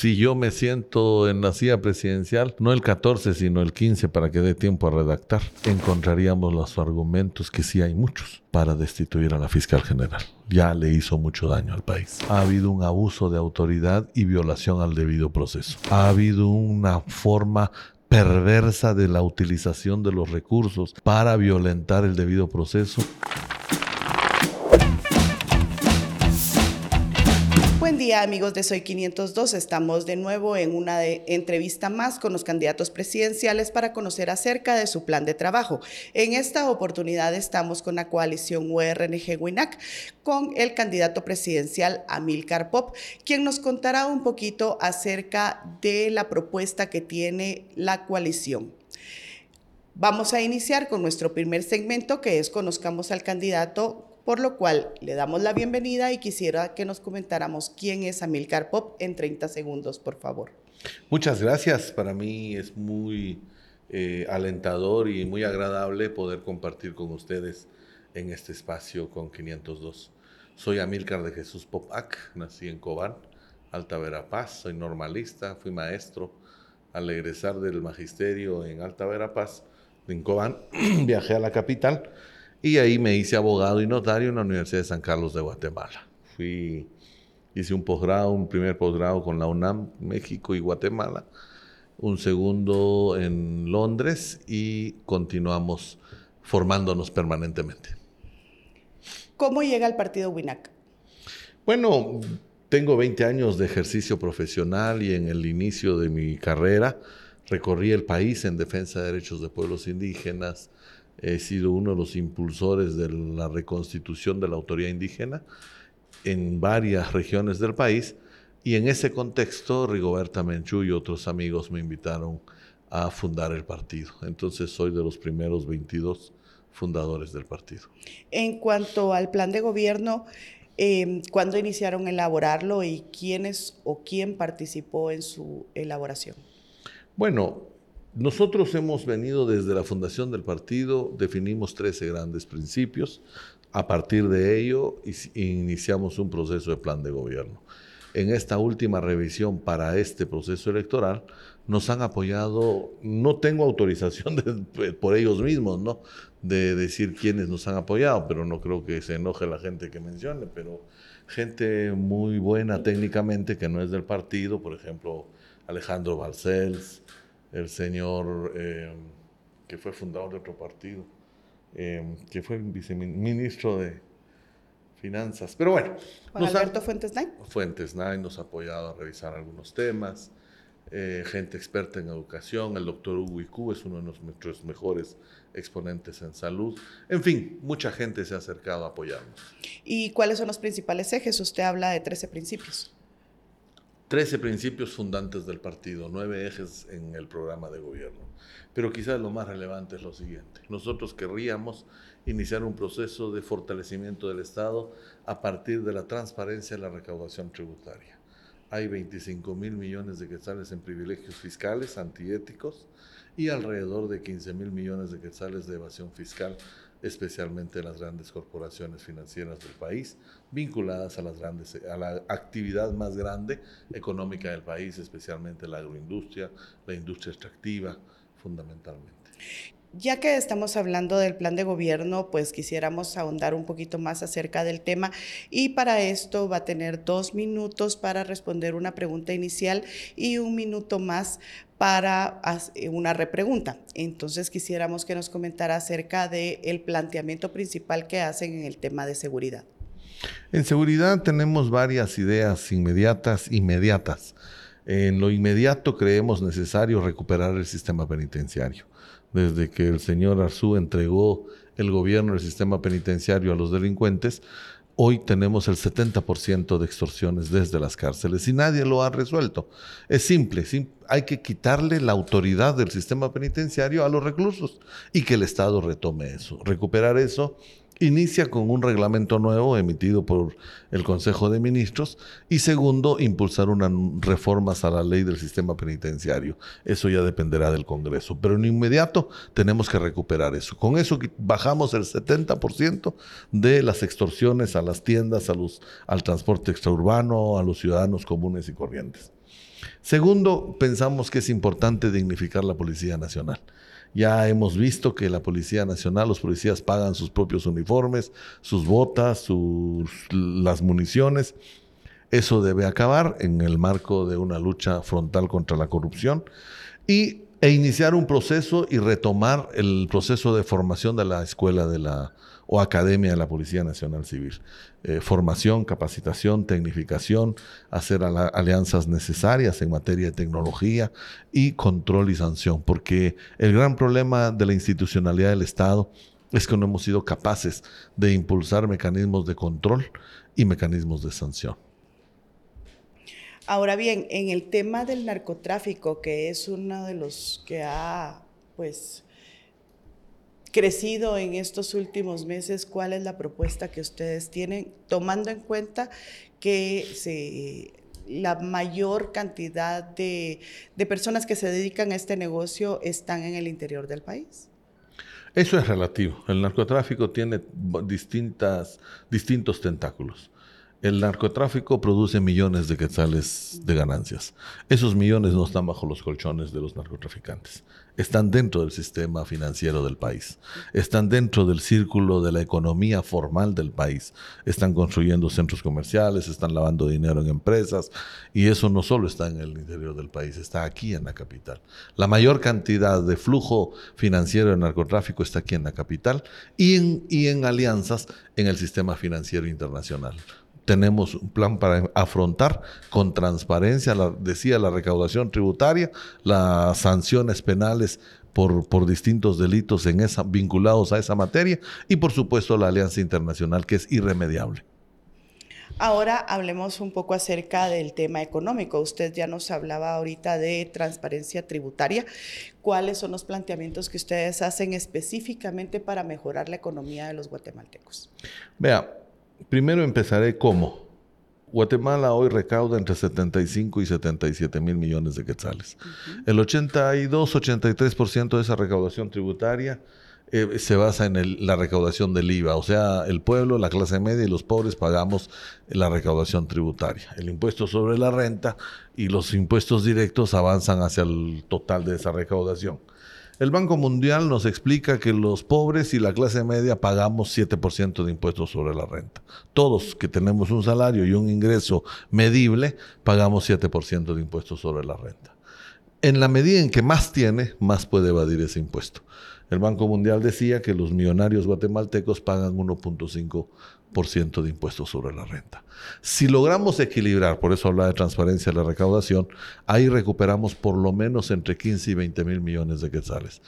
si yo me siento en la silla presidencial, no el 14, sino el 15 para que dé tiempo a redactar, encontraríamos los argumentos, que sí hay muchos, para destituir a la fiscal general. Ya le hizo mucho daño al país. Ha habido un abuso de autoridad y violación al debido proceso. Ha habido una forma perversa de la utilización de los recursos para violentar el debido proceso. Amigos de Soy 502, estamos de nuevo en una entrevista más con los candidatos presidenciales para conocer acerca de su plan de trabajo. En esta oportunidad estamos con la coalición URNG WINAC con el candidato presidencial Amilcar Pop, quien nos contará un poquito acerca de la propuesta que tiene la coalición. Vamos a iniciar con nuestro primer segmento que es Conozcamos al candidato por lo cual le damos la bienvenida y quisiera que nos comentáramos quién es Amilcar Pop en 30 segundos, por favor. Muchas gracias. Para mí es muy eh, alentador y muy agradable poder compartir con ustedes en este espacio con 502. Soy Amilcar de Jesús Popac, nací en Cobán, Alta Verapaz, soy normalista, fui maestro. Al egresar del magisterio en Alta Verapaz, en Cobán, viajé a la capital y ahí me hice abogado y notario en la Universidad de San Carlos de Guatemala. Fui, hice un posgrado, un primer posgrado con la UNAM, México y Guatemala, un segundo en Londres y continuamos formándonos permanentemente. ¿Cómo llega al partido WINAC? Bueno, tengo 20 años de ejercicio profesional y en el inicio de mi carrera recorrí el país en defensa de derechos de pueblos indígenas, he sido uno de los impulsores de la reconstitución de la autoridad indígena en varias regiones del país y en ese contexto Rigoberta Menchú y otros amigos me invitaron a fundar el partido. Entonces soy de los primeros 22 fundadores del partido. En cuanto al plan de gobierno, eh, ¿cuándo iniciaron a elaborarlo y quiénes o quién participó en su elaboración? Bueno, nosotros hemos venido desde la fundación del partido, definimos 13 grandes principios. A partir de ello, iniciamos un proceso de plan de gobierno. En esta última revisión para este proceso electoral, nos han apoyado, no tengo autorización por ellos mismos, ¿no? De decir quiénes nos han apoyado, pero no creo que se enoje la gente que mencione, pero gente muy buena técnicamente que no es del partido, por ejemplo, Alejandro Balcells, el señor eh, que fue fundador de otro partido, eh, que fue viceministro de Finanzas. Pero bueno. Juan Alberto Fuentes Nay. Fuentes Nay nos ha apoyado a revisar algunos temas. Eh, gente experta en educación, el doctor Hugo Icu es uno de nuestros mejores exponentes en salud. En fin, mucha gente se ha acercado a apoyarnos. ¿Y cuáles son los principales ejes? Usted habla de 13 principios. 13 principios fundantes del partido, nueve ejes en el programa de gobierno. Pero quizás lo más relevante es lo siguiente. Nosotros querríamos iniciar un proceso de fortalecimiento del Estado a partir de la transparencia de la recaudación tributaria. Hay 25 mil millones de quetzales en privilegios fiscales antiéticos y alrededor de 15 mil millones de quetzales de evasión fiscal especialmente las grandes corporaciones financieras del país, vinculadas a, las grandes, a la actividad más grande económica del país, especialmente la agroindustria, la industria extractiva, fundamentalmente. Ya que estamos hablando del plan de gobierno, pues quisiéramos ahondar un poquito más acerca del tema y para esto va a tener dos minutos para responder una pregunta inicial y un minuto más para una repregunta. Entonces quisiéramos que nos comentara acerca del planteamiento principal que hacen en el tema de seguridad. En seguridad tenemos varias ideas inmediatas, inmediatas. En lo inmediato creemos necesario recuperar el sistema penitenciario desde que el señor Arzú entregó el gobierno del sistema penitenciario a los delincuentes, hoy tenemos el 70% de extorsiones desde las cárceles y nadie lo ha resuelto. Es simple, hay que quitarle la autoridad del sistema penitenciario a los reclusos y que el Estado retome eso. Recuperar eso inicia con un reglamento nuevo emitido por el Consejo de Ministros y segundo, impulsar unas reformas a la ley del sistema penitenciario. Eso ya dependerá del Congreso, pero en inmediato tenemos que recuperar eso. Con eso bajamos el 70% de las extorsiones a las tiendas, a los, al transporte extraurbano, a los ciudadanos comunes y corrientes. Segundo, pensamos que es importante dignificar la Policía Nacional. Ya hemos visto que la Policía Nacional, los policías pagan sus propios uniformes, sus botas, sus, las municiones. Eso debe acabar en el marco de una lucha frontal contra la corrupción y, e iniciar un proceso y retomar el proceso de formación de la escuela de la o academia de la Policía Nacional Civil. Eh, formación, capacitación, tecnificación, hacer alianzas necesarias en materia de tecnología y control y sanción, porque el gran problema de la institucionalidad del Estado es que no hemos sido capaces de impulsar mecanismos de control y mecanismos de sanción. Ahora bien, en el tema del narcotráfico, que es uno de los que ha, pues, crecido en estos últimos meses, ¿cuál es la propuesta que ustedes tienen, tomando en cuenta que la mayor cantidad de, personas que se dedican a este negocio están en el interior del país? Eso es relativo. El narcotráfico tiene distintas, distintos tentáculos. El narcotráfico produce millones de quetzales de ganancias. Esos millones no están bajo los colchones de los narcotraficantes. Están dentro del sistema financiero del país. Están dentro del círculo de la economía formal del país. Están construyendo centros comerciales, están lavando dinero en empresas. Y eso no solo está en el interior del país, está aquí en la capital. La mayor cantidad de flujo financiero de narcotráfico está aquí en la capital y en, y en alianzas en el sistema financiero internacional tenemos un plan para afrontar con transparencia, decía, la recaudación tributaria, las sanciones penales por, por distintos delitos en esa, vinculados a esa materia y por supuesto la alianza internacional que es irremediable. Ahora hablemos un poco acerca del tema económico. Usted ya nos hablaba ahorita de transparencia tributaria. ¿Cuáles son los planteamientos que ustedes hacen específicamente para mejorar la economía de los guatemaltecos? Vea, Primero empezaré cómo. Guatemala hoy recauda entre 75 y 77 mil millones de quetzales. El 82-83% de esa recaudación tributaria eh, se basa en la recaudación del IVA, o sea, el pueblo, la clase media y los pobres pagamos la recaudación tributaria. El impuesto sobre la renta y los impuestos directos avanzan hacia el total de esa recaudación. El Banco Mundial nos explica que los pobres y la clase media pagamos 7% de impuestos sobre la renta. Todos que tenemos un salario y un ingreso medible, pagamos 7% de impuestos sobre la renta. En la medida en que más tiene, más puede evadir ese impuesto. El Banco Mundial decía que los millonarios guatemaltecos pagan 1.5 ciento de impuestos sobre la renta. Si logramos equilibrar, por eso habla de transparencia de la recaudación, ahí recuperamos por lo menos entre 15 y 20 mil millones de quetzales.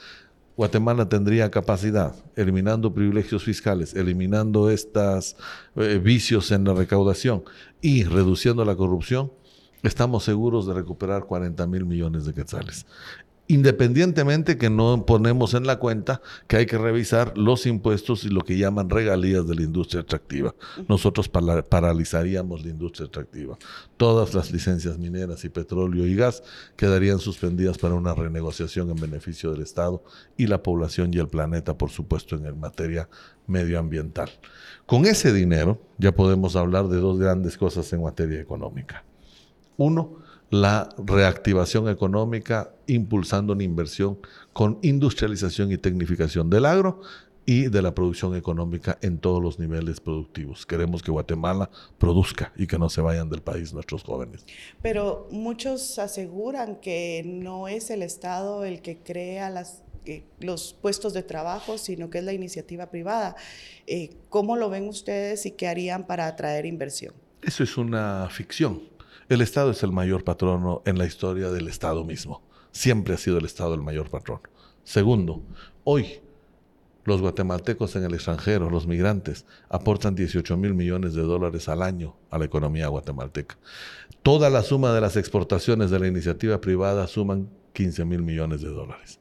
Guatemala tendría capacidad, eliminando privilegios fiscales, eliminando estos eh, vicios en la recaudación y reduciendo la corrupción, estamos seguros de recuperar 40 mil millones de quetzales independientemente que no ponemos en la cuenta que hay que revisar los impuestos y lo que llaman regalías de la industria extractiva. Nosotros paralizaríamos la industria extractiva. Todas las licencias mineras y petróleo y gas quedarían suspendidas para una renegociación en beneficio del Estado y la población y el planeta, por supuesto, en materia medioambiental. Con ese dinero ya podemos hablar de dos grandes cosas en materia económica. Uno, la reactivación económica, impulsando una inversión con industrialización y tecnificación del agro y de la producción económica en todos los niveles productivos. Queremos que Guatemala produzca y que no se vayan del país nuestros jóvenes. Pero muchos aseguran que no es el Estado el que crea las, eh, los puestos de trabajo, sino que es la iniciativa privada. Eh, ¿Cómo lo ven ustedes y qué harían para atraer inversión? Eso es una ficción. El Estado es el mayor patrono en la historia del Estado mismo. Siempre ha sido el Estado el mayor patrono. Segundo, hoy los guatemaltecos en el extranjero, los migrantes, aportan 18 mil millones de dólares al año a la economía guatemalteca. Toda la suma de las exportaciones de la iniciativa privada suman 15 mil millones de dólares.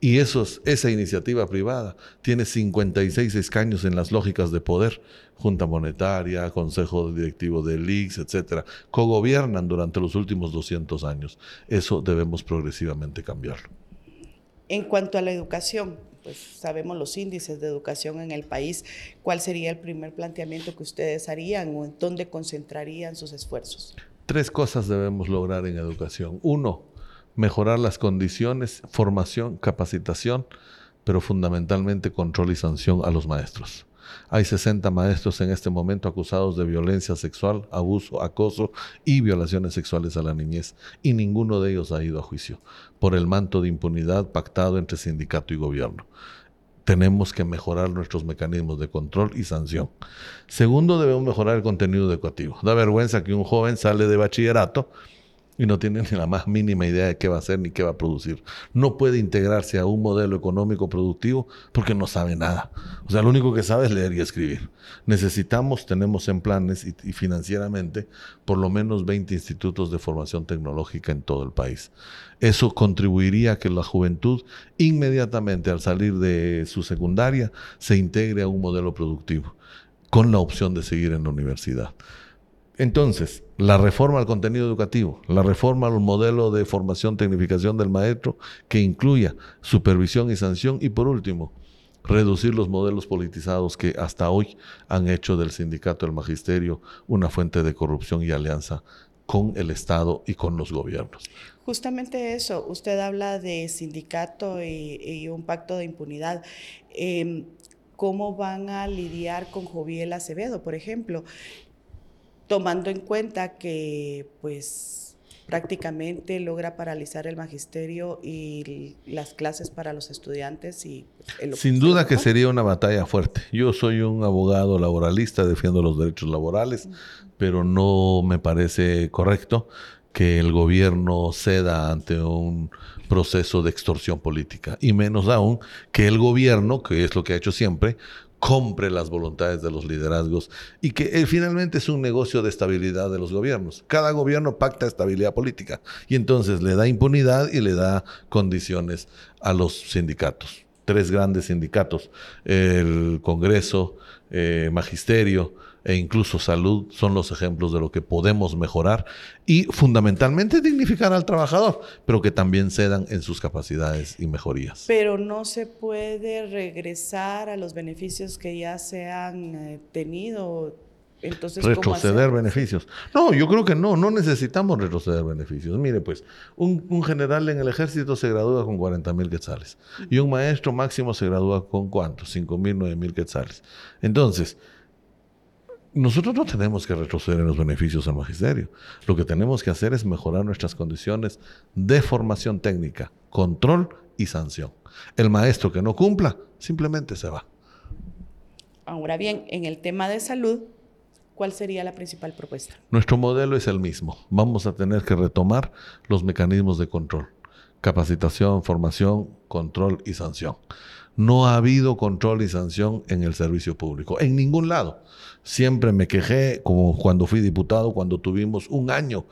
Y esos, esa iniciativa privada tiene 56 escaños en las lógicas de poder, Junta Monetaria, Consejo Directivo del IX, etcétera, cogobiernan durante los últimos 200 años. Eso debemos progresivamente cambiarlo. En cuanto a la educación, pues sabemos los índices de educación en el país. ¿Cuál sería el primer planteamiento que ustedes harían o en dónde concentrarían sus esfuerzos? Tres cosas debemos lograr en educación. Uno, mejorar las condiciones, formación, capacitación, pero fundamentalmente control y sanción a los maestros. Hay 60 maestros en este momento acusados de violencia sexual, abuso, acoso y violaciones sexuales a la niñez, y ninguno de ellos ha ido a juicio por el manto de impunidad pactado entre sindicato y gobierno. Tenemos que mejorar nuestros mecanismos de control y sanción. Segundo, debemos mejorar el contenido educativo. Da vergüenza que un joven sale de bachillerato y no tiene ni la más mínima idea de qué va a hacer ni qué va a producir. No puede integrarse a un modelo económico productivo porque no sabe nada. O sea, lo único que sabe es leer y escribir. Necesitamos, tenemos en planes y, y financieramente por lo menos 20 institutos de formación tecnológica en todo el país. Eso contribuiría a que la juventud inmediatamente al salir de su secundaria se integre a un modelo productivo con la opción de seguir en la universidad. Entonces, la reforma al contenido educativo, la reforma al modelo de formación, tecnificación del maestro, que incluya supervisión y sanción, y por último, reducir los modelos politizados que hasta hoy han hecho del sindicato del magisterio una fuente de corrupción y alianza con el Estado y con los gobiernos. Justamente eso, usted habla de sindicato y, un pacto de impunidad. Em, ¿Cómo van a lidiar con Joviel Acevedo, por ejemplo? Tomando en cuenta que pues prácticamente logra paralizar el magisterio y las clases para los estudiantes y pues, sin duda que sería una batalla fuerte. Yo soy un abogado laboralista, defiendo los derechos laborales, pero no me parece correcto que el gobierno ceda ante un proceso de extorsión política y menos aún que el gobierno, que es lo que ha hecho siempre, compre las voluntades de los liderazgos y que eh, finalmente es un negocio de estabilidad de los gobiernos. Cada gobierno pacta estabilidad política y entonces le da impunidad y le da condiciones a los sindicatos. Tres grandes sindicatos, el Congreso, eh, Magisterio, e incluso salud son los ejemplos de lo que podemos mejorar y fundamentalmente dignificar al trabajador, pero que también cedan en sus capacidades y mejorías. Pero no se puede regresar a los beneficios que ya se han eh, tenido. Entonces, retroceder beneficios. No, yo creo que no, no necesitamos retroceder beneficios. Mire, pues, un, un general en el ejército se gradúa con 40 mil quetzales y un maestro máximo se gradúa con cuántos, 5 mil, 9 mil quetzales. Entonces, nosotros no tenemos que retroceder en los beneficios al magisterio. Lo que tenemos que hacer es mejorar nuestras condiciones de formación técnica, control y sanción. El maestro que no cumpla simplemente se va. Ahora bien, en el tema de salud, ¿cuál sería la principal propuesta? Nuestro modelo es el mismo. Vamos a tener que retomar los mecanismos de control. Capacitación, formación, control y sanción. No ha habido control y sanción en el servicio público, en ningún lado. Siempre me quejé, como cuando fui diputado, cuando tuvimos un año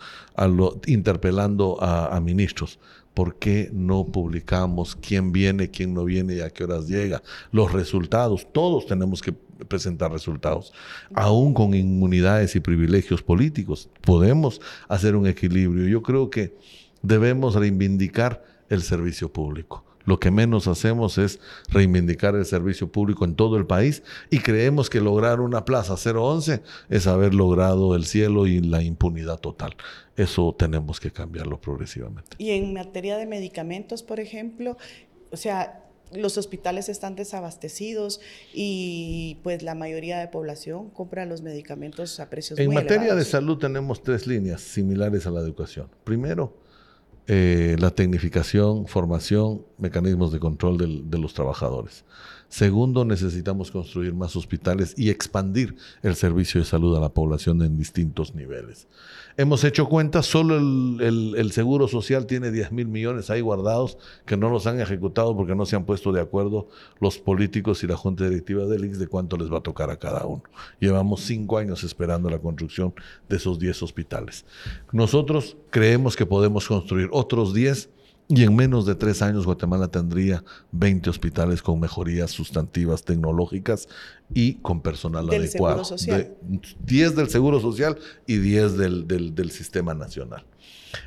interpelando a, ministros. ¿Por qué no publicamos quién viene, quién no viene y a qué horas llega? Los resultados, todos tenemos que presentar resultados. Aún con inmunidades y privilegios políticos, podemos hacer un equilibrio. Yo creo que debemos reivindicar el servicio público. Lo que menos hacemos es reivindicar el servicio público en todo el país y creemos que lograr una plaza 011 es haber logrado el cielo y la impunidad total. Eso tenemos que cambiarlo progresivamente. Y en materia de medicamentos, por ejemplo, o sea, los hospitales están desabastecidos y pues la mayoría de población compra los medicamentos a precios en muy elevados. En materia de salud tenemos tres líneas similares a la educación. Primero, eh, la tecnificación, formación, mecanismos de control de los trabajadores. Segundo, necesitamos construir más hospitales y expandir el servicio de salud a la población en distintos niveles. Hemos hecho cuentas, solo el, Seguro Social tiene 10 mil millones ahí guardados que no los han ejecutado porque no se han puesto de acuerdo los políticos y la Junta Directiva del IX de cuánto les va a tocar a cada uno. Llevamos cinco años esperando la construcción de esos 10 hospitales. Nosotros creemos que podemos construir otros 10 y en menos de tres años Guatemala tendría 20 hospitales con mejorías sustantivas tecnológicas y con personal del adecuado. Seguro social. 10 del Seguro Social y 10 del, del, del Sistema Nacional.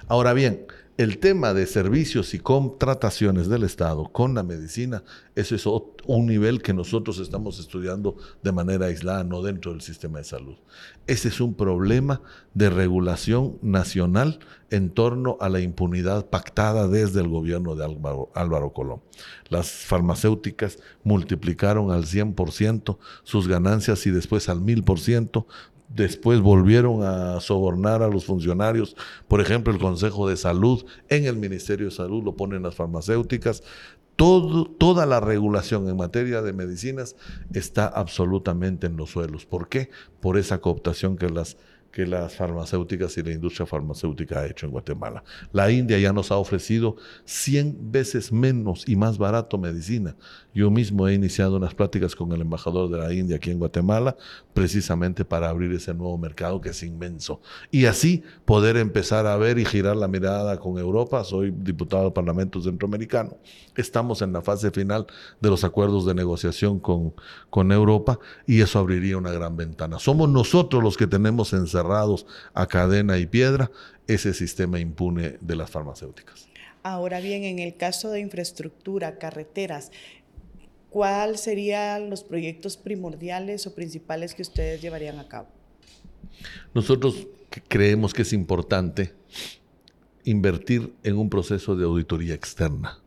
Ahora bien, El tema de servicios y contrataciones del Estado con la medicina, ese es un nivel que nosotros estamos estudiando de manera aislada, no dentro del sistema de salud. Ese es un problema de regulación nacional en torno a la impunidad pactada desde el gobierno de Álvaro, Álvaro Colón. Las farmacéuticas multiplicaron al 100% sus ganancias y después al 1000% Después volvieron a sobornar a los funcionarios. Por ejemplo, el Consejo de Salud, en el Ministerio de Salud lo ponen las farmacéuticas. toda la regulación en materia de medicinas está absolutamente en los suelos. ¿Por qué? Por esa cooptación que las que las farmacéuticas y la industria farmacéutica ha hecho en Guatemala. La India ya nos ha ofrecido 100 veces menos y más barato medicina. Yo mismo he iniciado unas pláticas con el embajador de la India aquí en Guatemala, precisamente para abrir ese nuevo mercado que es inmenso. Y así poder empezar a ver y girar la mirada con Europa. Soy diputado del Parlamento Centroamericano. Estamos en la fase final de los acuerdos de negociación con, con Europa y eso abriría una gran ventana. Somos nosotros los que tenemos en cerrados a cadena y piedra ese sistema impune de las farmacéuticas. Ahora bien, en el caso de infraestructura, carreteras, ¿cuáles serían los proyectos primordiales o principales que ustedes llevarían a cabo? Nosotros creemos que es importante invertir en un proceso de auditoría externa.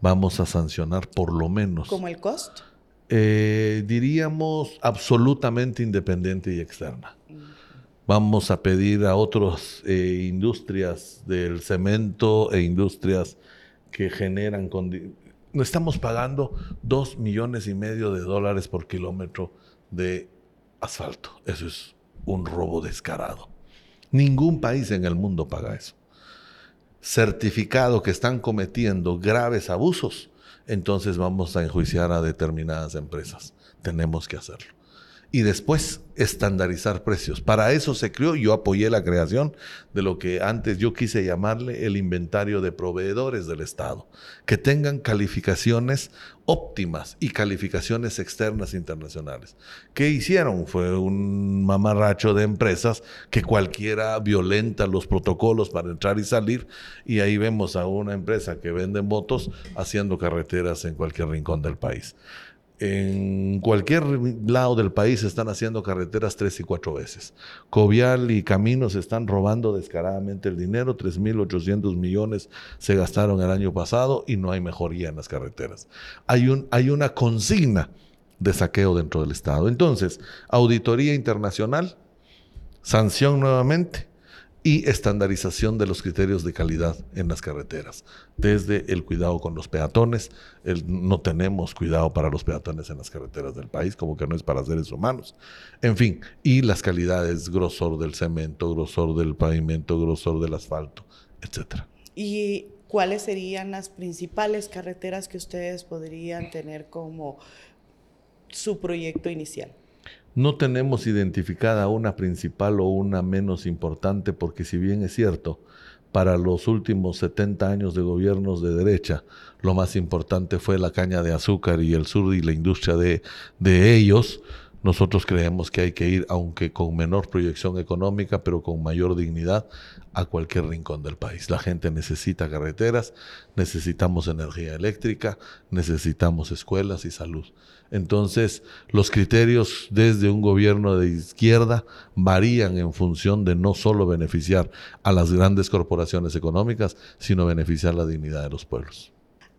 Vamos a sancionar por lo menos. ¿Como el costo? Eh, diríamos absolutamente independiente y externa. Vamos a pedir a otras eh, industrias del cemento e industrias que generan... Estamos pagando dos millones y medio de dólares por kilómetro de asfalto. Eso es un robo descarado. Ningún país en el mundo paga eso. Certificado que están cometiendo graves abusos, entonces vamos a enjuiciar a determinadas empresas. Tenemos que hacerlo y después estandarizar precios. Para eso se creó, yo apoyé la creación de lo que antes yo quise llamarle el inventario de proveedores del Estado, que tengan calificaciones óptimas y calificaciones externas internacionales. ¿Qué hicieron? Fue un mamarracho de empresas que cualquiera violenta los protocolos para entrar y salir y ahí vemos a una empresa que vende motos haciendo carreteras en cualquier rincón del país en cualquier lado del país están haciendo carreteras tres y cuatro veces. Covial y Caminos están robando descaradamente el dinero, 3.800 millones se gastaron el año pasado y no hay mejoría en las carreteras. Hay, un, hay una consigna de saqueo dentro del Estado. Entonces, auditoría internacional, sanción nuevamente y estandarización de los criterios de calidad en las carreteras, desde el cuidado con los peatones, no tenemos cuidado para los peatones en las carreteras del país, como que no es para seres humanos, en fin, y las calidades, grosor del cemento, grosor del pavimento, grosor del asfalto, etcétera. ¿Y cuáles serían las principales carreteras que ustedes podrían tener como su proyecto inicial? No tenemos identificada una principal o una menos importante porque si bien es cierto, para los últimos 70 años de gobiernos de derecha, lo más importante fue la caña de azúcar y el sur y la industria de, de ellos, nosotros creemos que hay que ir, aunque con menor proyección económica, pero con mayor dignidad, a cualquier rincón del país. La gente necesita carreteras, necesitamos energía eléctrica, necesitamos escuelas y salud. Entonces, los criterios desde un gobierno de izquierda varían en función de no solo beneficiar a las grandes corporaciones económicas, sino beneficiar la dignidad de los pueblos.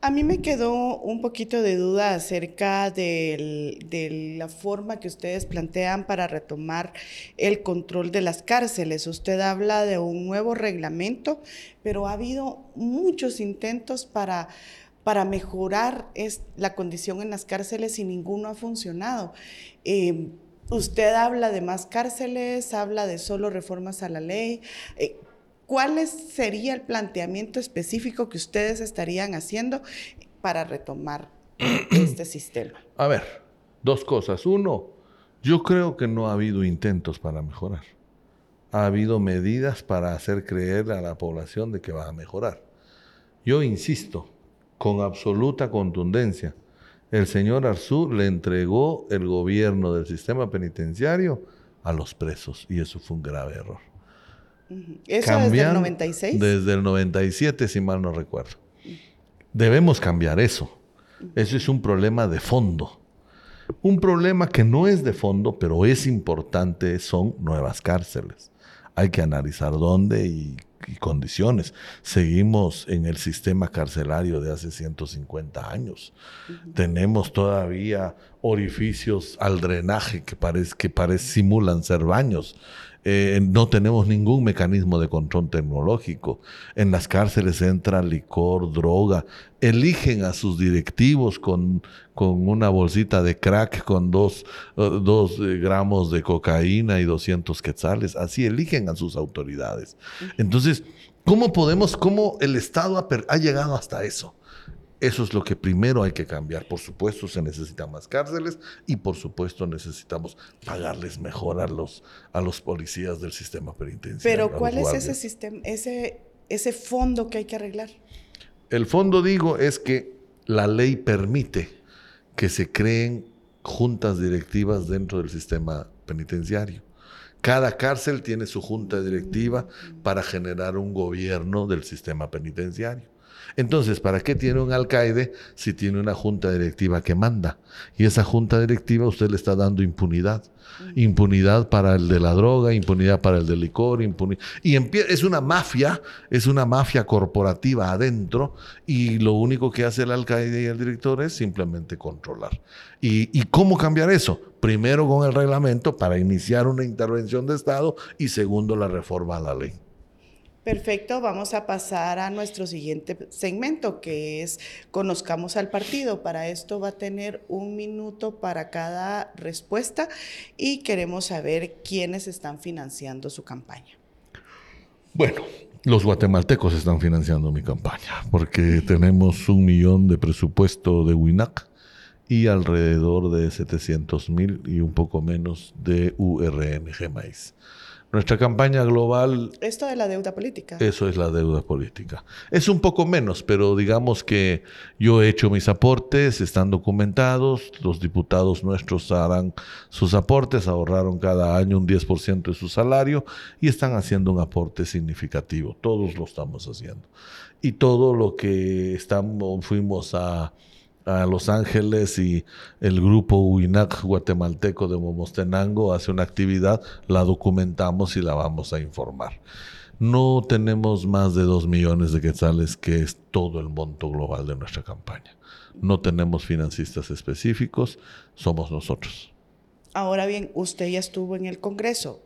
A mí me quedó un poquito de duda acerca de la forma que ustedes plantean para retomar el control de las cárceles. Usted habla de un nuevo reglamento, pero ha habido muchos intentos para, mejorar la condición en las cárceles y ninguno ha funcionado. Eh, usted habla de más cárceles, habla de solo reformas a la ley. Eh, ¿cuál sería el planteamiento específico que ustedes estarían haciendo para retomar este sistema? A ver, dos cosas. Uno, yo creo que no ha habido intentos para mejorar. Ha habido medidas para hacer creer a la población de que va a mejorar. Yo insisto, con absoluta contundencia, el señor Arzú le entregó el gobierno del sistema penitenciario a los presos y eso fue un grave error ¿Eso desde el 96? Desde el 97, si mal no recuerdo. Debemos cambiar eso. Eso es un problema de fondo. Un problema que no es de fondo, pero es importante, son nuevas cárceles. Hay que analizar dónde y, condiciones. Seguimos en el sistema carcelario de hace 150 años. Tenemos todavía orificios al drenaje que, parece, que parece, simulan ser baños. Eh, no tenemos ningún mecanismo de control tecnológico. En las cárceles entra licor, droga. Eligen a sus directivos con, con una bolsita de crack con dos, uh, dos eh, gramos de cocaína y 200 quetzales. Así eligen a sus autoridades. Entonces, ¿cómo podemos, cómo el Estado ha, ha llegado hasta eso? Eso es lo que primero hay que cambiar. Por supuesto, se necesitan más cárceles y por supuesto necesitamos pagarles mejor a los, a los policías del sistema penitenciario. Pero ¿cuál es ese sistema, ese, ese fondo que hay que arreglar? El fondo, digo, es que la ley permite que se creen juntas directivas dentro del sistema penitenciario. Cada cárcel tiene su junta directiva para generar un gobierno del sistema penitenciario. Entonces, ¿para qué tiene un alcaide si tiene una junta directiva que manda? Y esa junta directiva usted le está dando impunidad. Impunidad para el de la droga, impunidad para el del licor, impunidad. Y es una mafia, es una mafia corporativa adentro y lo único que hace el alcaide y el director es simplemente controlar. ¿Y, y cómo cambiar eso? Primero con el reglamento para iniciar una intervención de Estado y segundo la reforma a la ley. Perfecto, vamos a pasar a nuestro siguiente segmento, que es Conozcamos al partido. Para esto va a tener un minuto para cada respuesta y queremos saber quiénes están financiando su campaña. Bueno, los guatemaltecos están financiando mi campaña porque tenemos un millón de presupuesto de WINAC y alrededor de 700 mil y un poco menos de URNG Maíz. Nuestra campaña global... Esto de la deuda política. Eso es la deuda política. Es un poco menos, pero digamos que yo he hecho mis aportes, están documentados, los diputados nuestros harán sus aportes, ahorraron cada año un 10% de su salario y están haciendo un aporte significativo. Todos lo estamos haciendo. Y todo lo que estamos, fuimos a a Los Ángeles y el grupo UINAC guatemalteco de Momostenango hace una actividad, la documentamos y la vamos a informar. No tenemos más de dos millones de quetzales, que es todo el monto global de nuestra campaña. No tenemos financistas específicos, somos nosotros. Ahora bien, usted ya estuvo en el Congreso.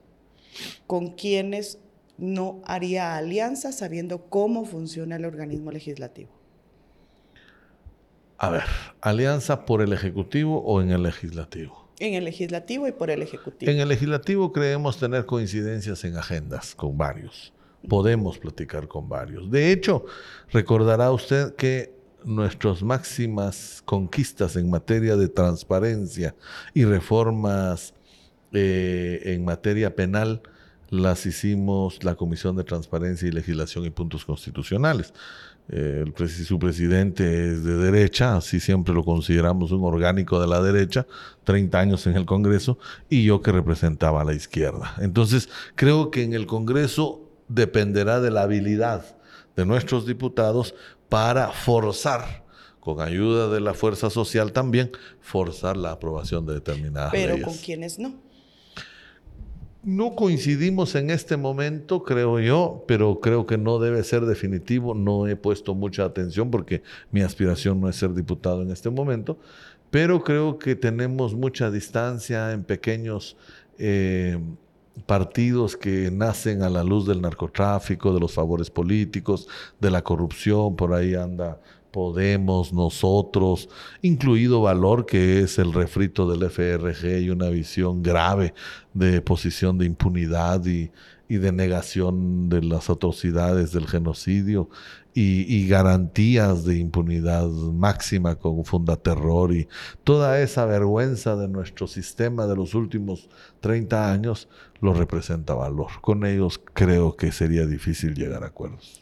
¿Con quiénes no haría alianza sabiendo cómo funciona el organismo legislativo? A ver, ¿alianza por el Ejecutivo o en el Legislativo? En el Legislativo y por el Ejecutivo. En el Legislativo creemos tener coincidencias en agendas con varios. Podemos platicar con varios. De hecho, recordará usted que nuestras máximas conquistas en materia de transparencia y reformas eh, en materia penal las hicimos la Comisión de Transparencia y Legislación y Puntos Constitucionales. Eh, el, su presidente es de derecha, así siempre lo consideramos un orgánico de la derecha, 30 años en el Congreso, y yo que representaba a la izquierda. Entonces, creo que en el Congreso dependerá de la habilidad de nuestros diputados para forzar con ayuda de la fuerza social también, forzar la aprobación de determinadas leyes. Pero con quienes no. No coincidimos en este momento, creo yo, pero creo que no debe ser definitivo. No he puesto mucha atención porque mi aspiración no es ser diputado en este momento, pero creo que tenemos mucha distancia en pequeños eh, partidos que nacen a la luz del narcotráfico, de los favores políticos, de la corrupción. Por ahí anda Podemos, nosotros, incluido Valor, que es el refrito del FRG y una visión grave de posición de impunidad y, de negación de las atrocidades del genocidio y, garantías de impunidad máxima con fundaterror y toda esa vergüenza de nuestro sistema de los últimos 30 años lo representa valor. Con ellos creo que sería difícil llegar a acuerdos.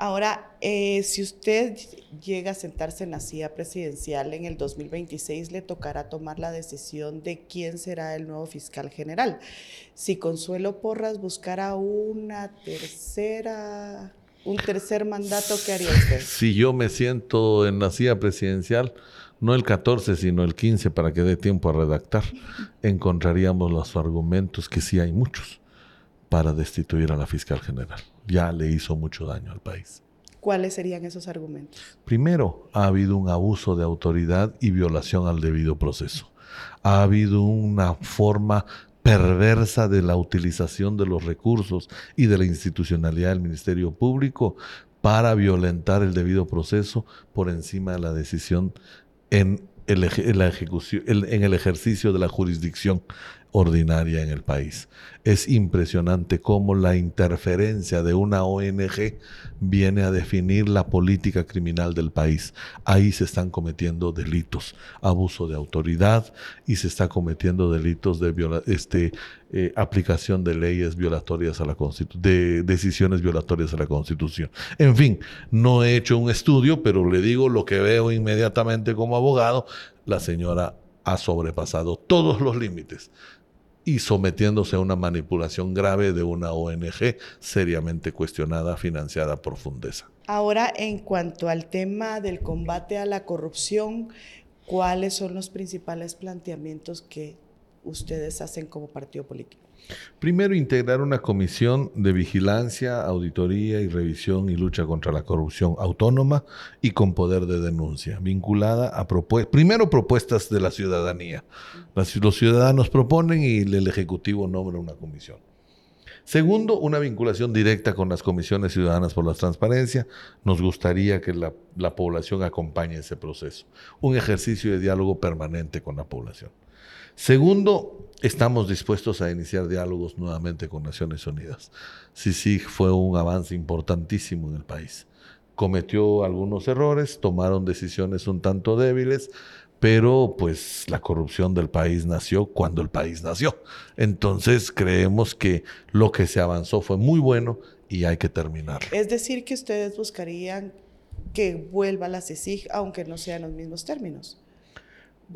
Ahora, eh, si usted llega a sentarse en la silla presidencial en el 2026, le tocará tomar la decisión de quién será el nuevo fiscal general. Si Consuelo Porras buscara una tercera, un tercer mandato, ¿qué haría usted? Si yo me siento en la silla presidencial, no el 14, sino el 15 para que dé tiempo a redactar, encontraríamos los argumentos, que sí hay muchos, para destituir a la fiscal general. Ya le hizo mucho daño al país. ¿Cuáles serían esos argumentos? Primero, ha habido un abuso de autoridad y violación al debido proceso. Ha habido una forma perversa de la utilización de los recursos y de la institucionalidad del Ministerio Público para violentar el debido proceso por encima de la decisión en el, la ejecución, en el ejercicio de la jurisdicción ordinaria en el país. Es impresionante cómo la interferencia de una ONG viene a definir la política criminal del país. Ahí se están cometiendo delitos, abuso de autoridad y se está cometiendo delitos de este, eh, aplicación de leyes violatorias a la Constitución, de decisiones violatorias a la Constitución. En fin, no he hecho un estudio, pero le digo lo que veo inmediatamente como abogado. La señora ha sobrepasado todos los límites y sometiéndose a una manipulación grave de una ONG seriamente cuestionada, financiada por Fundesa. Ahora, en cuanto al tema del combate a la corrupción, ¿cuáles son los principales planteamientos que ustedes hacen como partido político? Primero, integrar una comisión de vigilancia, auditoría y revisión y lucha contra la corrupción autónoma y con poder de denuncia, vinculada a propuestas, primero propuestas de la ciudadanía. los ciudadanos proponen y el Ejecutivo nombra una comisión. Segundo, una vinculación directa con las comisiones ciudadanas por la transparencia. Nos gustaría que la, la población acompañe ese proceso. Un ejercicio de diálogo permanente con la población. Segundo, estamos dispuestos a iniciar diálogos nuevamente con Naciones Unidas. sí fue un avance importantísimo en el país. Cometió algunos errores, tomaron decisiones un tanto débiles, pero pues la corrupción del país nació cuando el país nació. Entonces creemos que lo que se avanzó fue muy bueno y hay que terminar. Es decir, que ustedes buscarían que vuelva la CICIG, aunque no sean los mismos términos.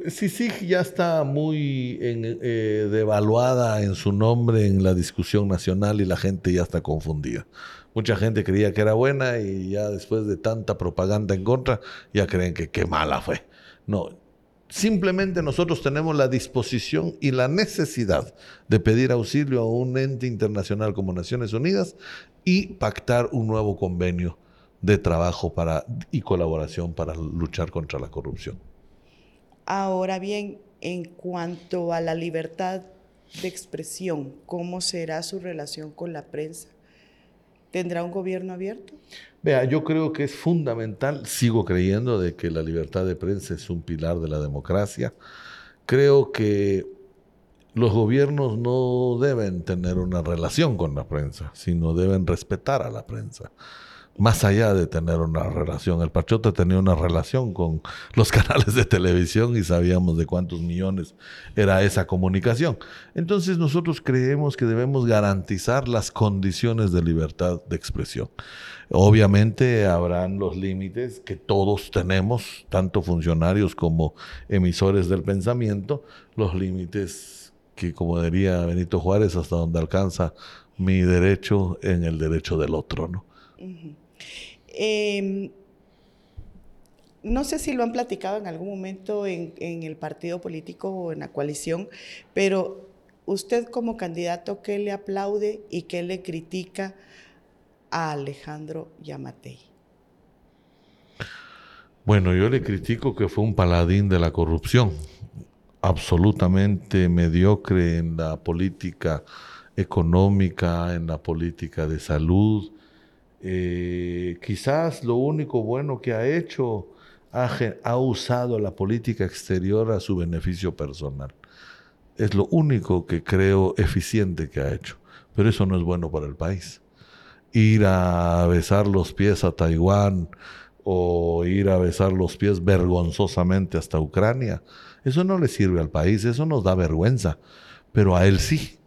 CICIG ya está muy eh, devaluada en su nombre en la discusión nacional y la gente ya está confundida. Mucha gente creía que era buena y ya después de tanta propaganda en contra, ya creen que qué mala fue. No, simplemente nosotros tenemos la disposición y la necesidad de pedir auxilio a un ente internacional como Naciones Unidas y pactar un nuevo convenio de trabajo para, y colaboración para luchar contra la corrupción. Ahora bien, en cuanto a la libertad de expresión, ¿cómo será su relación con la prensa? ¿Tendrá un gobierno abierto? Vea, yo creo que es fundamental, sigo creyendo de que la libertad de prensa es un pilar de la democracia. Creo que los gobiernos no deben tener una relación con la prensa, sino deben respetar a la prensa más allá de tener una relación. El Pachote tenía una relación con los canales de televisión y sabíamos de cuántos millones era esa comunicación. Entonces nosotros creemos que debemos garantizar las condiciones de libertad de expresión. Obviamente habrán los límites que todos tenemos, tanto funcionarios como emisores del pensamiento, los límites que, como diría Benito Juárez, hasta donde alcanza mi derecho en el derecho del otro, ¿no? Em, no sé si lo han platicado en algún momento en, el partido político o en la coalición, pero usted como candidato, ¿qué le aplaude y qué le critica a Alejandro Yamatei? Bueno, yo le critico que fue un paladín de la corrupción, absolutamente mediocre en la política económica, en la política de salud, eh, quizás lo único bueno que ha hecho, ha, ha usado la política exterior a su beneficio personal. Es lo único que creo eficiente que ha hecho. Pero eso no es bueno para el país. Ir a besar los pies a Taiwán o ir a besar los pies vergonzosamente hasta Ucrania, eso no le sirve al país, eso nos da vergüenza, pero a él sí.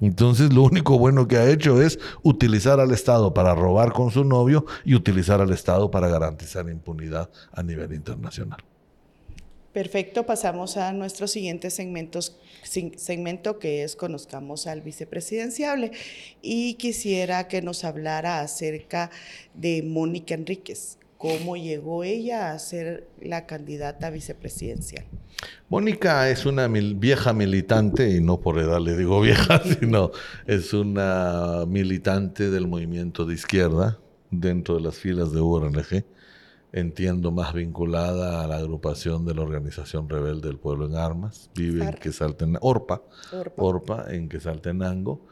Entonces, lo único bueno que ha hecho es utilizar al Estado para robar con su novio y utilizar al Estado para garantizar impunidad a nivel internacional. Perfecto, pasamos a nuestro siguiente segmento que es Conozcamos al Vicepresidenciable. Y quisiera que nos hablara acerca de Mónica Enríquez. ¿Cómo llegó ella a ser la candidata vicepresidencial? Mónica es una vieja militante, y no por edad le digo vieja, sino es una militante del movimiento de izquierda dentro de las filas de URNG entiendo más vinculada a la agrupación de la Organización Rebelde del Pueblo en Armas, vive en Quesaltenango, Orpa, Orpa, Orpa en Quesaltenango.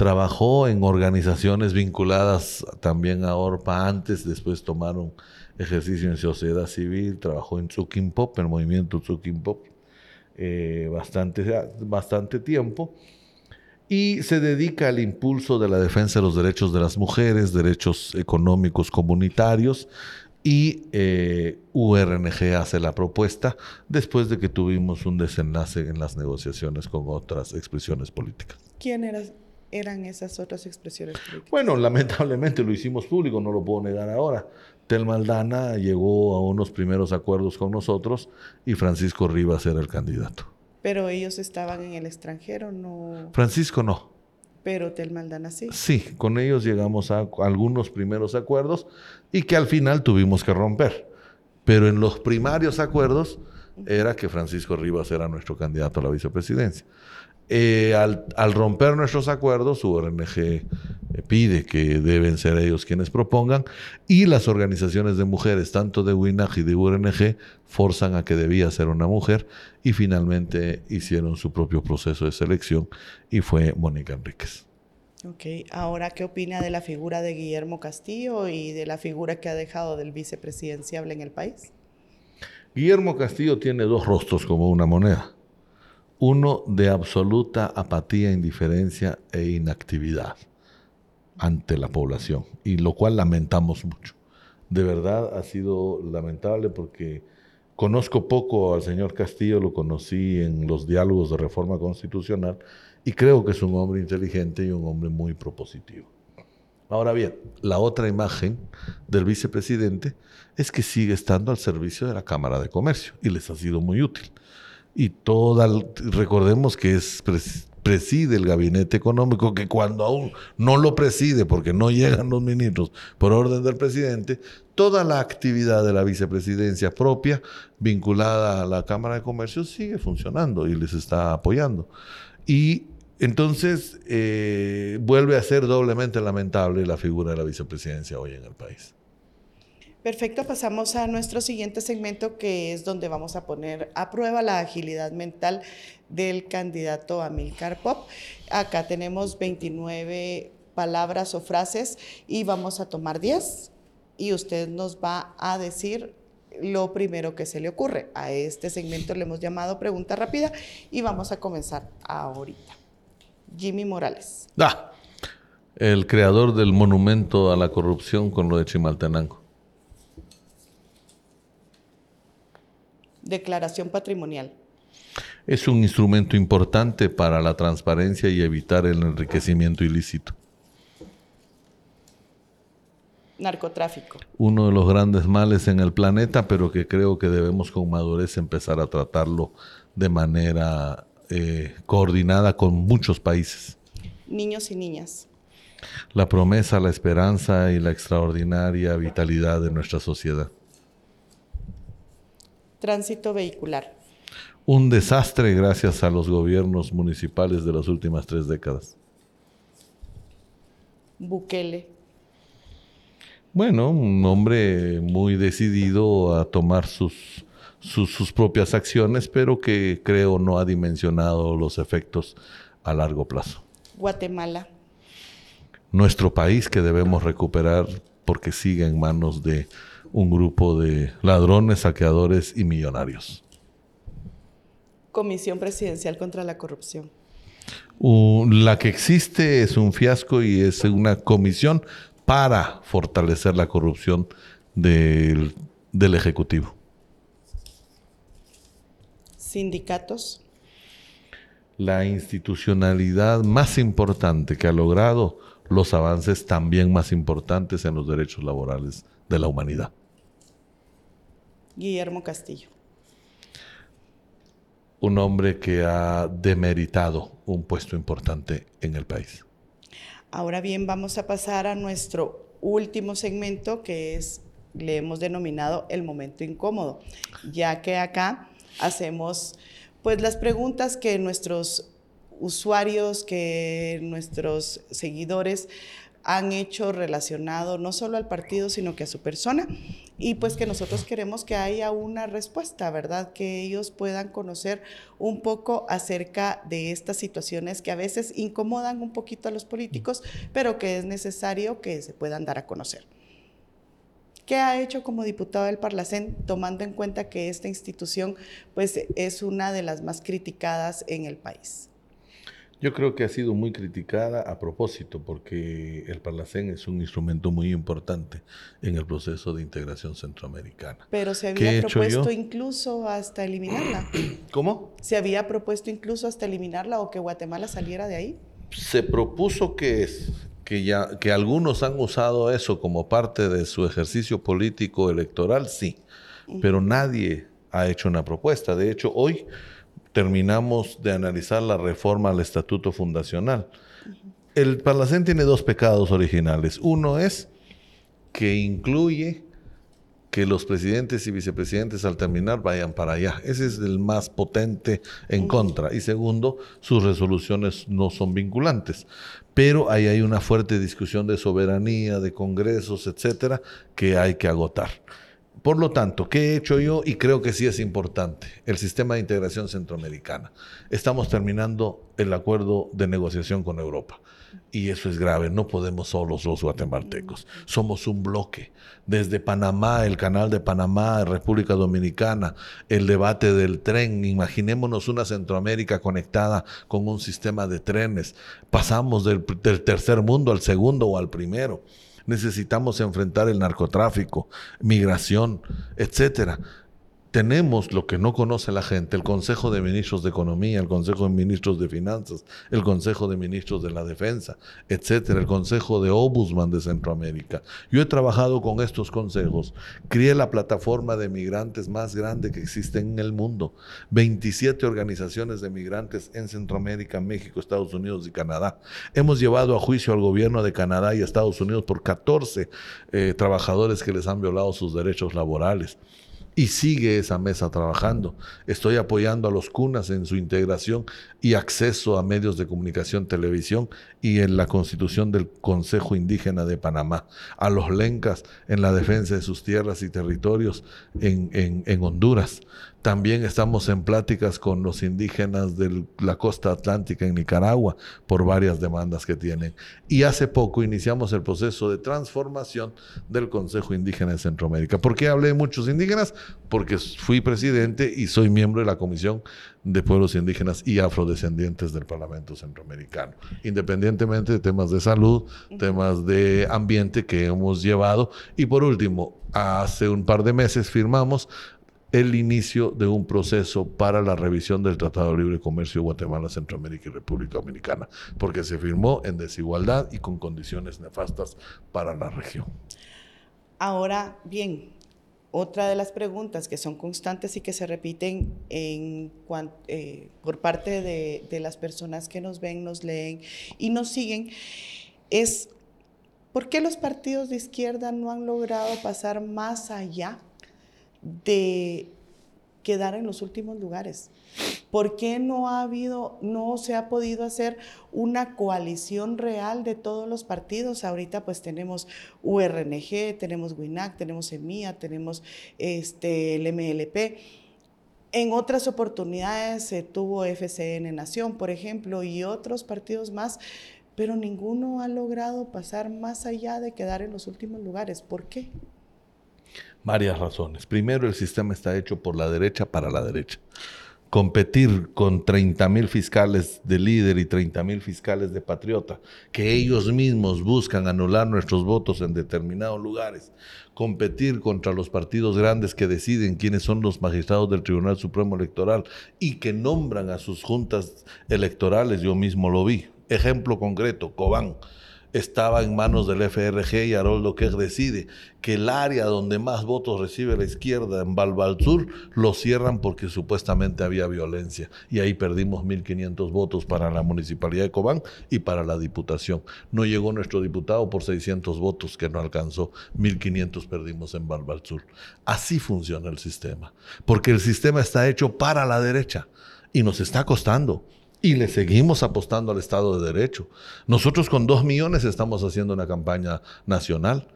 Trabajó en organizaciones vinculadas también a Orpa antes, después tomaron ejercicio en sociedad civil, trabajó en Pop, el movimiento Zukimpop, eh, bastante, bastante tiempo y se dedica al impulso de la defensa de los derechos de las mujeres, derechos económicos comunitarios y eh, URNG hace la propuesta después de que tuvimos un desenlace en las negociaciones con otras expresiones políticas. ¿Quién eran esas otras expresiones políticas? Bueno, lamentablemente lo hicimos público, no lo puedo negar ahora. Tel Maldana llegó a unos primeros acuerdos con nosotros y Francisco Rivas era el candidato. Pero ellos estaban en el extranjero, ¿no? Francisco no. Pero Tel Maldana sí. Sí, con ellos llegamos a algunos primeros acuerdos y que al final tuvimos que romper. Pero en los primarios acuerdos era que Francisco Rivas era nuestro candidato a la vicepresidencia. Eh, al, romper nuestros acuerdos, su ONG eh, pide que deben ser ellos quienes propongan y las organizaciones de mujeres, tanto de WINAG y de URNG, forzan a que debía ser una mujer y finalmente hicieron su propio proceso de selección y fue Mónica Enríquez. Ok, ahora, ¿qué opina de la figura de Guillermo Castillo y de la figura que ha dejado del vicepresidenciable en el país? Guillermo Castillo tiene dos rostros como una moneda uno de absoluta apatía, indiferencia e inactividad ante la población, y lo cual lamentamos mucho. De verdad ha sido lamentable porque conozco poco al señor Castillo, lo conocí en los diálogos de reforma constitucional y creo que es un hombre inteligente y un hombre muy propositivo. Ahora bien, la otra imagen del vicepresidente es que sigue estando al servicio de la Cámara de Comercio y les ha sido muy útil y toda, recordemos que es preside el gabinete económico, que cuando aún no lo preside, porque no llegan los ministros por orden del presidente, toda la actividad de la vicepresidencia propia vinculada a la Cámara de Comercio sigue funcionando y les está apoyando. Y entonces eh, vuelve a ser doblemente lamentable la figura de la vicepresidencia hoy en el país. Perfecto, pasamos a nuestro siguiente segmento que es donde vamos a poner a prueba la agilidad mental del candidato Amilcar Pop. Acá tenemos 29 palabras o frases y vamos a tomar 10 y usted nos va a decir lo primero que se le ocurre. A este segmento le hemos llamado pregunta rápida y vamos a comenzar ahorita. Jimmy Morales. Ah, el creador del monumento a la corrupción con lo de Chimaltenango. Declaración patrimonial. Es un instrumento importante para la transparencia y evitar el enriquecimiento ilícito. Narcotráfico. Uno de los grandes males en el planeta, pero que creo que debemos con madurez empezar a tratarlo de manera eh, coordinada con muchos países. Niños y niñas. La promesa, la esperanza y la extraordinaria vitalidad de nuestra sociedad. Tránsito vehicular. Un desastre gracias a los gobiernos municipales de las últimas tres décadas. Bukele. Bueno, un hombre muy decidido a tomar sus, sus, sus, propias acciones, pero que creo no ha dimensionado los efectos a largo plazo. Guatemala. Nuestro país que debemos recuperar porque sigue en manos de un grupo de ladrones, saqueadores y millonarios. Comisión Presidencial contra la Corrupción. la que existe es un fiasco y es una comisión para fortalecer la corrupción del, del Ejecutivo. Sindicatos. la institucionalidad más importante que ha logrado los avances también más importantes en los derechos laborales de la humanidad. Guillermo Castillo. Un hombre que ha demeritado un puesto importante en el país. Ahora bien, vamos a pasar a nuestro último segmento que es, le hemos denominado el momento incómodo, ya que acá hacemos pues las preguntas que nuestros usuarios, que nuestros seguidores han hecho relacionado no solo al partido, sino que a su persona. Y pues que nosotros queremos que haya una respuesta, ¿verdad? Que ellos puedan conocer un poco acerca de estas situaciones que a veces incomodan un poquito a los políticos, pero que es necesario que se puedan dar a conocer. ¿Qué ha hecho como diputado del Parlacén, tomando en cuenta que esta institución pues, es una de las más criticadas en el país? Yo creo que ha sido muy criticada a propósito, porque el Parlacén es un instrumento muy importante en el proceso de integración centroamericana. Pero se había propuesto incluso hasta eliminarla. ¿Cómo? Se había propuesto incluso hasta eliminarla o que Guatemala saliera de ahí. Se propuso que, que, ya, que algunos han usado eso como parte de su ejercicio político electoral, sí, pero nadie ha hecho una propuesta. De hecho, hoy terminamos de analizar la reforma al estatuto fundacional. El Parlacén tiene dos pecados originales. Uno es que incluye que los presidentes y vicepresidentes al terminar vayan para allá. Ese es el más potente en contra. Y segundo, sus resoluciones no son vinculantes. Pero ahí hay una fuerte discusión de soberanía, de congresos, etcétera, que hay que agotar. Por lo tanto, ¿qué he hecho yo? Y creo que sí es importante, el sistema de integración centroamericana. Estamos terminando el acuerdo de negociación con Europa. Y eso es grave, no podemos solos los guatemaltecos. Somos un bloque. Desde Panamá, el canal de Panamá, República Dominicana, el debate del tren. Imaginémonos una Centroamérica conectada con un sistema de trenes. Pasamos del, del tercer mundo al segundo o al primero necesitamos enfrentar el narcotráfico, migración, etcétera tenemos lo que no conoce la gente, el Consejo de Ministros de Economía, el Consejo de Ministros de Finanzas, el Consejo de Ministros de la Defensa, etcétera, el Consejo de Obusman de Centroamérica. Yo he trabajado con estos consejos, crié la plataforma de migrantes más grande que existe en el mundo, 27 organizaciones de migrantes en Centroamérica, México, Estados Unidos y Canadá. Hemos llevado a juicio al gobierno de Canadá y Estados Unidos por 14 eh, trabajadores que les han violado sus derechos laborales y sigue esa mesa trabajando. Estoy apoyando a los cunas en su integración y acceso a medios de comunicación, televisión y en la constitución del Consejo Indígena de Panamá, a los lencas en la defensa de sus tierras y territorios en, en Honduras. También estamos en pláticas con los indígenas de la costa atlántica en Nicaragua por varias demandas que tienen. Y hace poco iniciamos el proceso de transformación del Consejo Indígena de Centroamérica. ¿Por qué hablé de muchos indígenas? Porque fui presidente y soy miembro de la Comisión de Pueblos Indígenas y Afrodescendientes del Parlamento Centroamericano. Independientemente de temas de salud, temas de ambiente que hemos llevado. Y por último, hace un par de meses firmamos el inicio de un proceso para la revisión del Tratado de Libre Comercio Guatemala, Centroamérica y República Dominicana, porque se firmó en desigualdad y con condiciones nefastas para la región. Ahora bien, otra de las preguntas que son constantes y que se repiten en, eh, por parte de las personas que nos ven, nos leen y nos siguen es ¿por qué los partidos de izquierda no han logrado pasar más allá de quedar en los últimos lugares? ¿Por qué no ha habido, no se ha podido hacer una coalición real de todos los partidos? Ahorita pues tenemos URNG, tenemos WINAC, tenemos EMIA, tenemos este, el MLP. En otras oportunidades se tuvo FCN Nación, por ejemplo, y otros partidos más, pero ninguno ha logrado pasar más allá de quedar en los últimos lugares. ¿Por qué? Varias razones. Primero, el sistema está hecho por la derecha para la derecha. competir con 30 mil fiscales de líder y 30 mil fiscales de patriota, que ellos mismos buscan anular nuestros votos en determinados lugares, competir contra los partidos grandes que deciden quiénes son los magistrados del Tribunal Supremo Electoral y que nombran a sus juntas electorales, yo mismo lo vi. Ejemplo concreto, Cobán estaba en manos del FRG y Haroldo que decide que el área donde más votos recibe la izquierda en Sur lo cierran porque supuestamente había violencia y ahí perdimos 1.500 votos para la municipalidad de Cobán y para la diputación. No llegó nuestro diputado por 600 votos que no alcanzó, 1.500 perdimos en Sur. Así funciona el sistema, porque el sistema está hecho para la derecha y nos está costando. Y le seguimos apostando al Estado de Derecho. Nosotros con dos millones estamos haciendo una campaña nacional.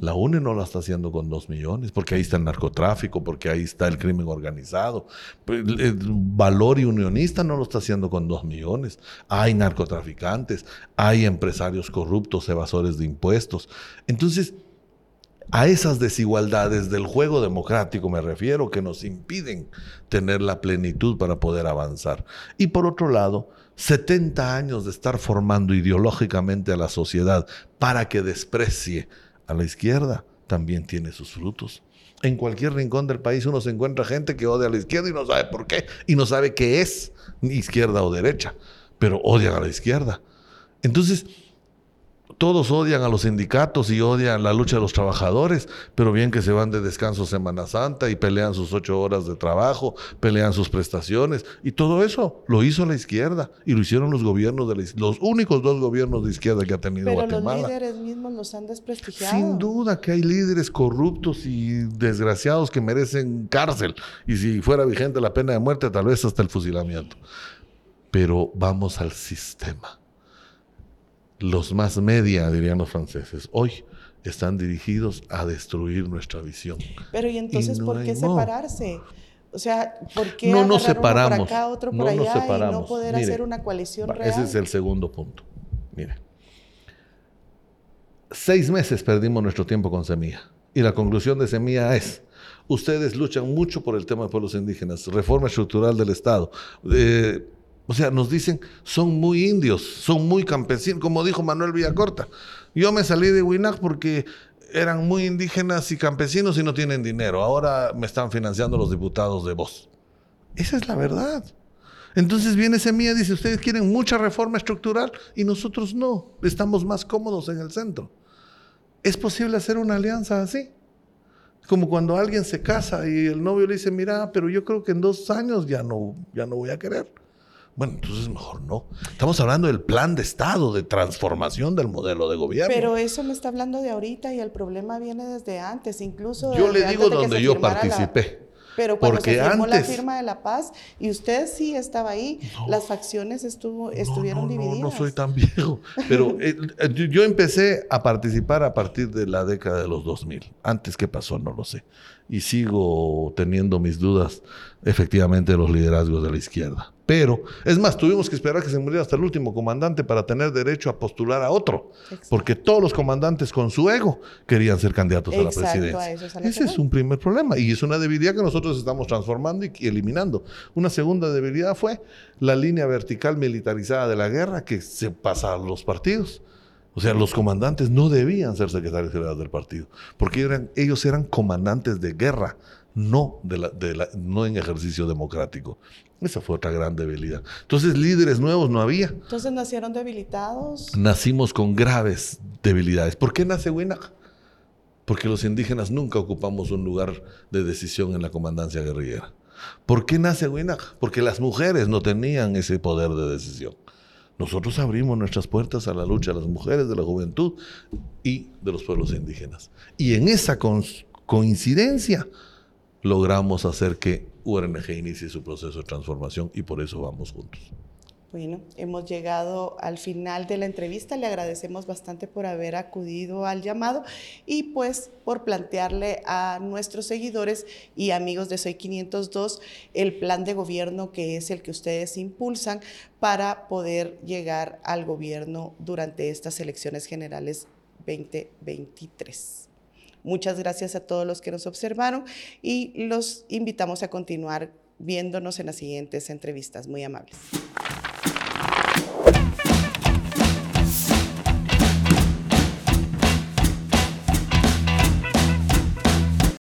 La UNE no la está haciendo con dos millones, porque ahí está el narcotráfico, porque ahí está el crimen organizado. El valor y unionista no lo está haciendo con dos millones. Hay narcotraficantes, hay empresarios corruptos, evasores de impuestos. Entonces, a esas desigualdades del juego democrático me refiero que nos impiden tener la plenitud para poder avanzar. Y por otro lado, 70 años de estar formando ideológicamente a la sociedad para que desprecie a la izquierda también tiene sus frutos. En cualquier rincón del país uno se encuentra gente que odia a la izquierda y no sabe por qué, y no sabe qué es, izquierda o derecha, pero odian a la izquierda. Entonces, todos odian a los sindicatos y odian la lucha de los trabajadores, pero bien que se van de descanso Semana Santa y pelean sus ocho horas de trabajo, pelean sus prestaciones y todo eso lo hizo la izquierda y lo hicieron los gobiernos de la los únicos dos gobiernos de izquierda que ha tenido Guatemala. Pero los líderes mismos los han desprestigiado. Sin duda que hay líderes corruptos y desgraciados que merecen cárcel y si fuera vigente la pena de muerte tal vez hasta el fusilamiento. Pero vamos al sistema los más media, dirían los franceses, hoy están dirigidos a destruir nuestra visión. Pero ¿y entonces por qué separarse? O sea, ¿por qué no nos separamos, uno por acá, otro por no allá y no poder hacer una coalición real? Ese es el segundo punto. Mire, seis meses perdimos nuestro tiempo con Semilla. Y la conclusión de Semilla es, ustedes luchan mucho por el tema de pueblos indígenas, reforma estructural del Estado, eh, o sea, nos dicen, son muy indios, son muy campesinos, como dijo Manuel Villacorta. Yo me salí de Huinac porque eran muy indígenas y campesinos y no tienen dinero. Ahora me están financiando los diputados de voz. Esa es la verdad. Entonces viene Semilla y dice, ustedes quieren mucha reforma estructural y nosotros no. Estamos más cómodos en el centro. ¿Es posible hacer una alianza así? Como cuando alguien se casa y el novio le dice, mira, pero yo creo que en dos años ya no, ya no voy a querer. Bueno, entonces mejor no. Estamos hablando del plan de Estado, de transformación del modelo de gobierno. Pero eso me está hablando de ahorita y el problema viene desde antes, incluso. Yo le digo donde yo participé. Pero cuando Porque se firmó la firma de la paz y usted sí estaba ahí, las facciones estuvo, estuvieron divididas. No, no soy tan viejo, pero eh, eh, yo empecé a participar a partir de la década de los 2000. Antes qué pasó, no lo sé. Y sigo teniendo mis dudas efectivamente de los liderazgos de la izquierda. Pero, es más, tuvimos que esperar que se muriera hasta el último comandante para tener derecho a postular a otro. Porque todos los comandantes con su ego querían ser candidatos a la presidencia. Ese es un primer problema y es una debilidad que nosotros estamos transformando y eliminando. Una segunda debilidad fue la línea vertical militarizada de la guerra que se pasa a los partidos. O sea, los comandantes no debían ser secretarios generales del partido, porque eran, ellos eran comandantes de guerra, no, de la, de la, no en ejercicio democrático. Esa fue otra gran debilidad. Entonces, líderes nuevos no había. Entonces, ¿nacieron debilitados? Nacimos con graves debilidades. ¿Por qué nace Huinac? Porque los indígenas nunca ocupamos un lugar de decisión en la comandancia guerrillera. ¿Por qué nace Huinac? Porque las mujeres no tenían ese poder de decisión. Nosotros abrimos nuestras puertas a la lucha de las mujeres, de la juventud y de los pueblos indígenas. Y en esa coincidencia logramos hacer que URNG inicie su proceso de transformación y por eso vamos juntos. Bueno, hemos llegado al final de la entrevista. Le agradecemos bastante por haber acudido al llamado y pues por plantearle a nuestros seguidores y amigos de Soy 502 el plan de gobierno que es el que ustedes impulsan para poder llegar al gobierno durante estas elecciones generales 2023. Muchas gracias a todos los que nos observaron y los invitamos a continuar viéndonos en las siguientes entrevistas. Muy amables. Thank you.